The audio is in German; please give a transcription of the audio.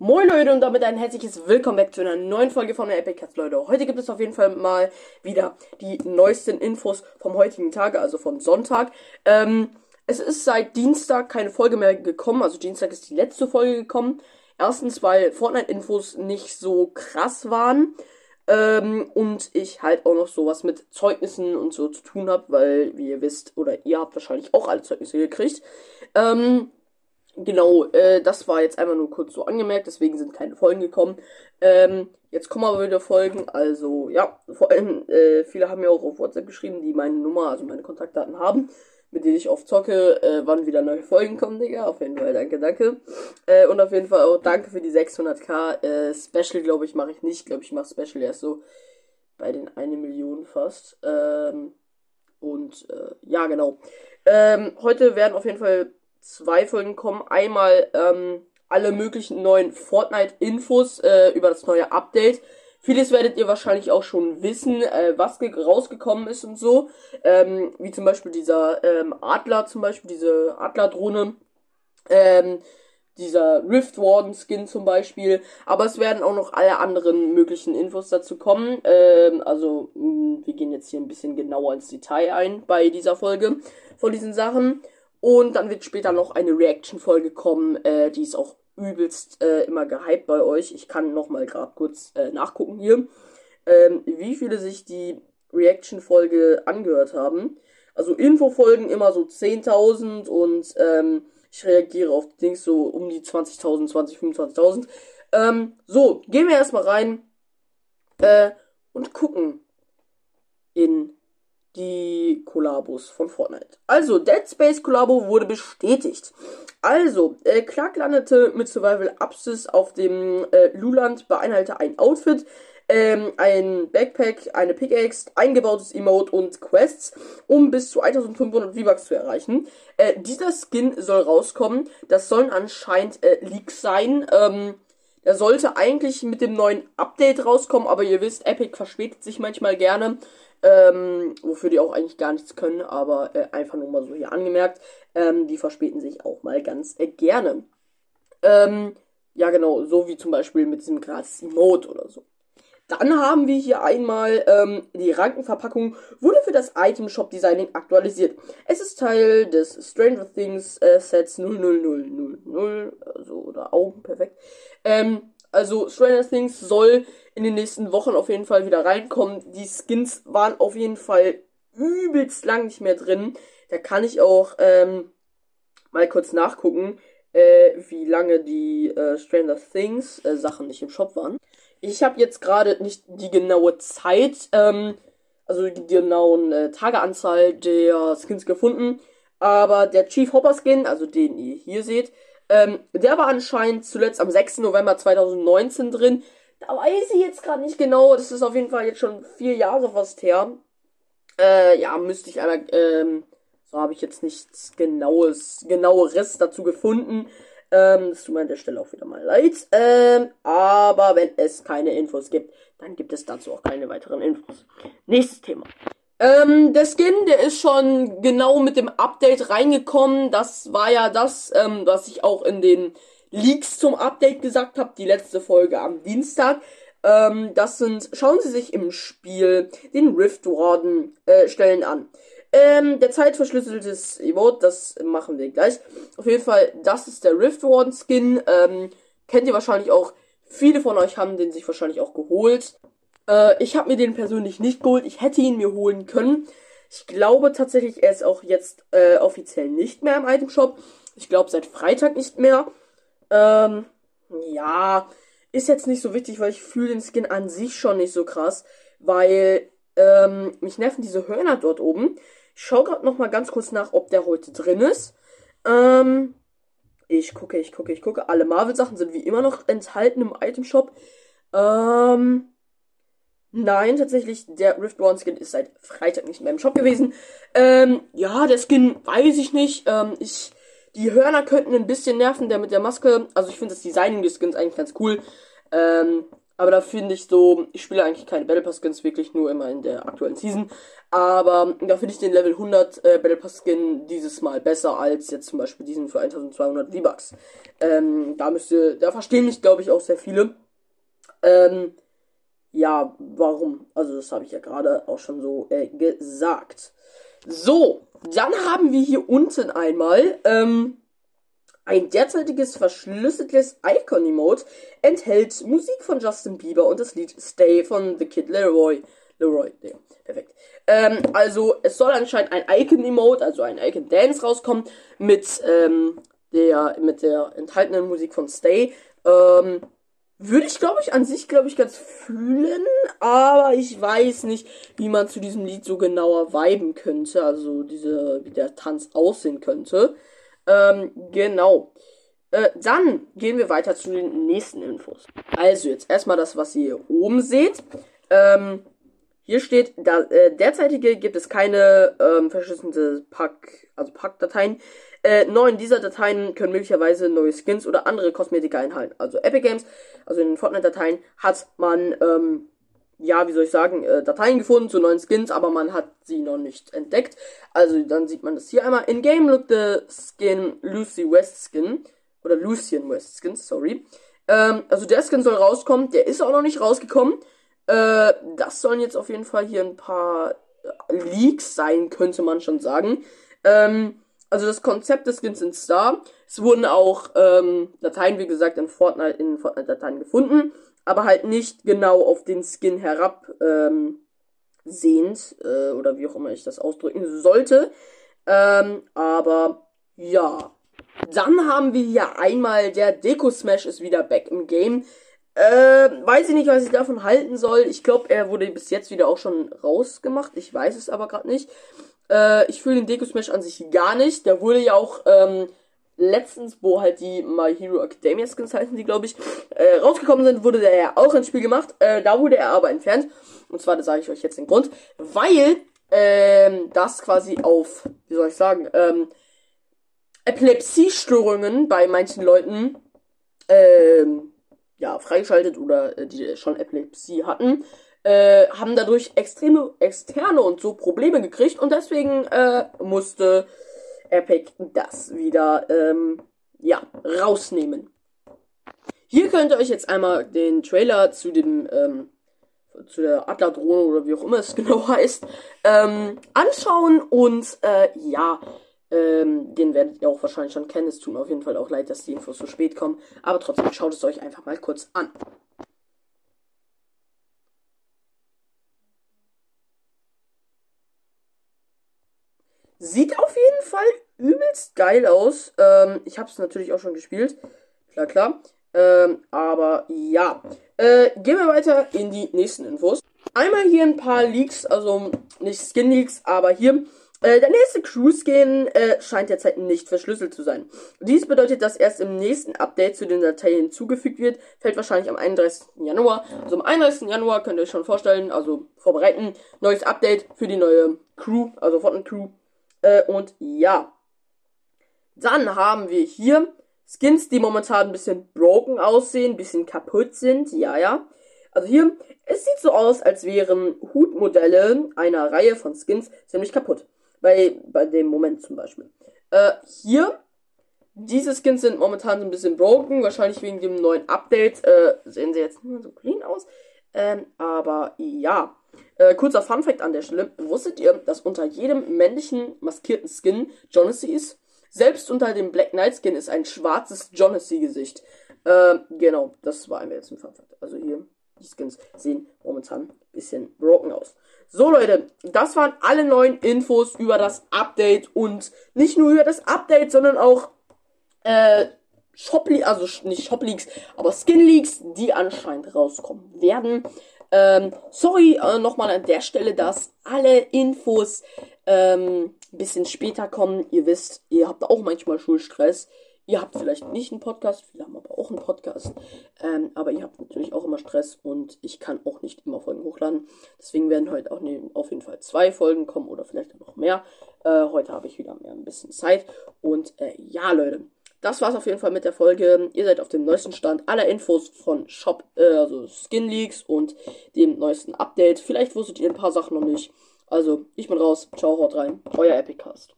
Moin Leute und damit ein herzliches Willkommen back zu einer neuen Folge von der Epic Cats Leute. Heute gibt es auf jeden Fall mal wieder die neuesten Infos vom heutigen Tag, also von Sonntag. Ähm, es ist seit Dienstag keine Folge mehr gekommen, also Dienstag ist die letzte Folge gekommen. Erstens, weil Fortnite-Infos nicht so krass waren. Ähm, und ich halt auch noch sowas mit Zeugnissen und so zu tun habe, weil, wie ihr wisst, oder ihr habt wahrscheinlich auch alle Zeugnisse gekriegt. Ähm, Genau, äh, das war jetzt einfach nur kurz so angemerkt, deswegen sind keine Folgen gekommen. Ähm, jetzt kommen aber wieder Folgen, also ja, vor allem, äh, viele haben mir auch auf WhatsApp geschrieben, die meine Nummer, also meine Kontaktdaten haben, mit denen ich oft zocke, äh, wann wieder neue Folgen kommen, Digga. Auf jeden Fall, danke, danke. Äh, und auf jeden Fall auch danke für die 600k. Äh, Special, glaube ich, mache ich nicht. glaube ich, mache Special erst so bei den 1 Million fast. Ähm, und äh, ja, genau. Ähm, heute werden auf jeden Fall zwei Folgen kommen. Einmal ähm, alle möglichen neuen Fortnite-Infos äh, über das neue Update. Vieles werdet ihr wahrscheinlich auch schon wissen, äh, was rausgekommen ist und so. Ähm, wie zum Beispiel dieser ähm, Adler, zum Beispiel diese Adler-Drohne. Ähm, dieser Rift Warden Skin zum Beispiel. Aber es werden auch noch alle anderen möglichen Infos dazu kommen. Ähm, also, mh, mm, wir gehen jetzt hier ein bisschen genauer ins Detail ein bei dieser Folge von diesen Sachen. Und dann wird später noch eine Reaction-Folge kommen, äh, die ist auch übelst äh, immer gehypt bei euch. Ich kann nochmal gerade kurz äh, nachgucken hier, ähm, wie viele sich die Reaction-Folge angehört haben. Also Info-Folgen immer so 10.000 und ähm, ich reagiere auf Dings so um die 20.000, 20, 25.000. Ähm, so, gehen wir erstmal rein äh, und gucken in die Kollabos von Fortnite. Also, Dead Space Kollabo wurde bestätigt. Also, äh, Clark landete mit Survival Upsis auf dem äh, Luland, beinhalte ein Outfit, ähm, ein Backpack, eine Pickaxe, eingebautes Emote und Quests, um bis zu 1500 V-Bucks zu erreichen. Äh, dieser Skin soll rauskommen. Das sollen anscheinend äh, Leaks sein. Ähm, er sollte eigentlich mit dem neuen Update rauskommen, aber ihr wisst, Epic verspätet sich manchmal gerne ähm, wofür die auch eigentlich gar nichts können, aber äh, einfach nur mal so hier angemerkt. Ähm, die verspäten sich auch mal ganz äh, gerne. Ähm, ja, genau, so wie zum Beispiel mit diesem gratis Emote oder so. Dann haben wir hier einmal ähm, die Rankenverpackung wurde für das Item Shop Designing aktualisiert. Es ist Teil des Stranger Things äh, Sets 00000, also oder Augen, perfekt. Ähm, also Stranger Things soll in den nächsten Wochen auf jeden Fall wieder reinkommen. Die Skins waren auf jeden Fall übelst lang nicht mehr drin. Da kann ich auch ähm, mal kurz nachgucken, äh, wie lange die äh, Stranger Things äh, Sachen nicht im Shop waren. Ich habe jetzt gerade nicht die genaue Zeit, ähm, also die genauen äh, Tageanzahl der Skins gefunden, aber der Chief Hopper Skin, also den ihr hier seht, ähm, der war anscheinend zuletzt am 6. November 2019 drin. Da weiß ich jetzt gerade nicht genau. Das ist auf jeden Fall jetzt schon vier Jahre fast her. Äh, ja, müsste ich einmal, ähm, so habe ich jetzt nichts genaues, genaueres dazu gefunden. Ähm, das tut mir an der Stelle auch wieder mal leid. Ähm, aber wenn es keine Infos gibt, dann gibt es dazu auch keine weiteren Infos. Nächstes Thema. Ähm, der Skin, der ist schon genau mit dem Update reingekommen. Das war ja das, ähm, was ich auch in den Leaks zum Update gesagt habe, die letzte Folge am Dienstag. Ähm, das sind, schauen Sie sich im Spiel den Rift Warden äh, Stellen an. Ähm, der zeitverschlüsseltes Emote, das machen wir gleich. Auf jeden Fall, das ist der Rift Warden Skin. Ähm, kennt ihr wahrscheinlich auch. Viele von euch haben den sich wahrscheinlich auch geholt. Äh, ich habe mir den persönlich nicht geholt. Ich hätte ihn mir holen können. Ich glaube tatsächlich, er ist auch jetzt äh, offiziell nicht mehr im Item Shop. Ich glaube seit Freitag nicht mehr. Ähm, ja, ist jetzt nicht so wichtig, weil ich fühle den Skin an sich schon nicht so krass, weil ähm, mich nerven diese Hörner dort oben. Ich schaue gerade noch mal ganz kurz nach, ob der heute drin ist. Ähm, ich gucke, ich gucke, ich gucke. Alle Marvel-Sachen sind wie immer noch enthalten im Item-Shop. Ähm, nein, tatsächlich, der Rift One Skin ist seit Freitag nicht mehr im Shop gewesen. Ähm, ja, der Skin weiß ich nicht. Ähm, ich die Hörner könnten ein bisschen nerven, der mit der Maske. Also ich finde das Designing des Skins eigentlich ganz cool. Ähm, Aber da finde ich so, ich spiele eigentlich keine Battle Pass Skins, wirklich nur immer in der aktuellen Season. Aber da finde ich den Level 100 äh, Battle Pass Skin dieses Mal besser als jetzt zum Beispiel diesen für 1200 V-Bucks. Ähm, da müsste, da verstehen mich glaube ich auch sehr viele. Ähm, ja, warum? Also das habe ich ja gerade auch schon so äh, gesagt. So, dann haben wir hier unten einmal ähm, ein derzeitiges verschlüsseltes Icon-Emote enthält Musik von Justin Bieber und das Lied Stay von The Kid Leroy. Leroy, ja, perfekt. Ähm, also, es soll anscheinend ein Icon-Emote, also ein Icon-Dance rauskommen mit, ähm, der, mit der enthaltenen Musik von Stay. Ähm, würde ich, glaube ich, an sich, glaube ich, ganz fühlen, aber ich weiß nicht, wie man zu diesem Lied so genauer viben könnte, also diese, wie der Tanz aussehen könnte. Ähm, genau. Äh, dann gehen wir weiter zu den nächsten Infos. Also jetzt erstmal das, was ihr hier oben seht. Ähm, hier steht, da, äh, derzeitige gibt es keine ähm, verschlüsselte Pack, also Packdateien. Äh, neun dieser Dateien können möglicherweise neue Skins oder andere Kosmetika enthalten. Also Epic Games, also in den Fortnite-Dateien hat man ähm, ja, wie soll ich sagen, äh, Dateien gefunden zu neuen Skins, aber man hat sie noch nicht entdeckt. Also dann sieht man das hier einmal. In Game look the skin Lucy West Skin. Oder Lucian West Skin, sorry. Ähm, also der Skin soll rauskommen. Der ist auch noch nicht rausgekommen. Äh, das sollen jetzt auf jeden Fall hier ein paar Leaks sein, könnte man schon sagen. Ähm, also das Konzept des Skins ist da. Es wurden auch ähm, Dateien, wie gesagt, in Fortnite, in Fortnite-Dateien gefunden aber halt nicht genau auf den Skin herab ähm, sehend, äh, oder wie auch immer ich das ausdrücken sollte. Ähm, aber ja. Dann haben wir hier einmal der Deko Smash ist wieder back im Game. Äh, weiß ich nicht, was ich davon halten soll. Ich glaube, er wurde bis jetzt wieder auch schon rausgemacht. Ich weiß es aber gerade nicht. Äh, ich fühle den Deko Smash an sich gar nicht. Der wurde ja auch ähm, letztens, wo halt die My Hero Academia Skins heißen, die glaube ich, äh, rausgekommen sind, wurde der ja auch ins Spiel gemacht. Äh, da wurde er aber entfernt. Und zwar, da sage ich euch jetzt den Grund, weil ähm, das quasi auf, wie soll ich sagen, ähm, Epilepsiestörungen bei manchen Leuten ähm, ja, freigeschaltet oder äh, die schon Epilepsie hatten, äh, haben dadurch extreme externe und so Probleme gekriegt und deswegen äh, musste Epic das wieder, ähm, ja, rausnehmen. Hier könnt ihr euch jetzt einmal den Trailer zu dem, ähm, zu der Adler-Drohne oder wie auch immer es genau heißt, ähm, anschauen und, äh, ja, ähm, den werdet ihr auch wahrscheinlich schon kennen. Es tut mir auf jeden Fall auch leid, dass die Infos so spät kommen. Aber trotzdem schaut es euch einfach mal kurz an. Sieht auf jeden Fall übelst geil aus. Ähm, ich habe es natürlich auch schon gespielt. Klar, klar. Ähm, aber ja. Äh, gehen wir weiter in die nächsten Infos. Einmal hier ein paar Leaks, also nicht Skin Leaks, aber hier. Äh, der nächste Crew-Skin äh, scheint derzeit nicht verschlüsselt zu sein. Dies bedeutet, dass erst im nächsten Update zu den Dateien hinzugefügt wird. Fällt wahrscheinlich am 31. Januar. Also am 31. Januar könnt ihr euch schon vorstellen, also vorbereiten. Neues Update für die neue Crew, also Fortnite Crew. Äh, und ja. Dann haben wir hier Skins, die momentan ein bisschen broken aussehen, ein bisschen kaputt sind. Ja, ja. Also hier, es sieht so aus, als wären Hutmodelle einer Reihe von Skins ziemlich kaputt. Bei, bei dem Moment zum Beispiel. Äh, hier, diese Skins sind momentan so ein bisschen broken, wahrscheinlich wegen dem neuen Update. Äh, sehen sie jetzt nur so clean aus. Ähm, aber ja. Äh, kurzer Funfact an der Stelle. Wusstet ihr, dass unter jedem männlichen maskierten Skin Jonassy ist? Selbst unter dem Black Knight Skin ist ein schwarzes Jonassy-Gesicht. Äh, genau, das war mir jetzt ein Funfact. Also hier, die Skins sehen momentan ein bisschen broken aus. So Leute, das waren alle neuen Infos über das Update und nicht nur über das Update, sondern auch äh, Shop also nicht Shop aber Skin Leaks, die anscheinend rauskommen werden. Ähm, sorry äh, nochmal an der Stelle, dass alle Infos ähm, bisschen später kommen. Ihr wisst, ihr habt auch manchmal Schulstress. Ihr habt vielleicht nicht einen Podcast, viele haben aber auch einen Podcast. Ähm, aber ihr habt natürlich auch immer Stress und ich kann auch nicht immer Folgen hochladen. Deswegen werden heute auch ne, auf jeden Fall zwei Folgen kommen oder vielleicht auch noch mehr. Äh, heute habe ich wieder mehr ein bisschen Zeit. Und äh, ja, Leute, das war's auf jeden Fall mit der Folge. Ihr seid auf dem neuesten Stand aller Infos von Shop, äh, also Skin Leaks und dem neuesten Update. Vielleicht wusstet ihr ein paar Sachen noch nicht. Also, ich bin raus. Ciao, haut rein. Euer Epicast.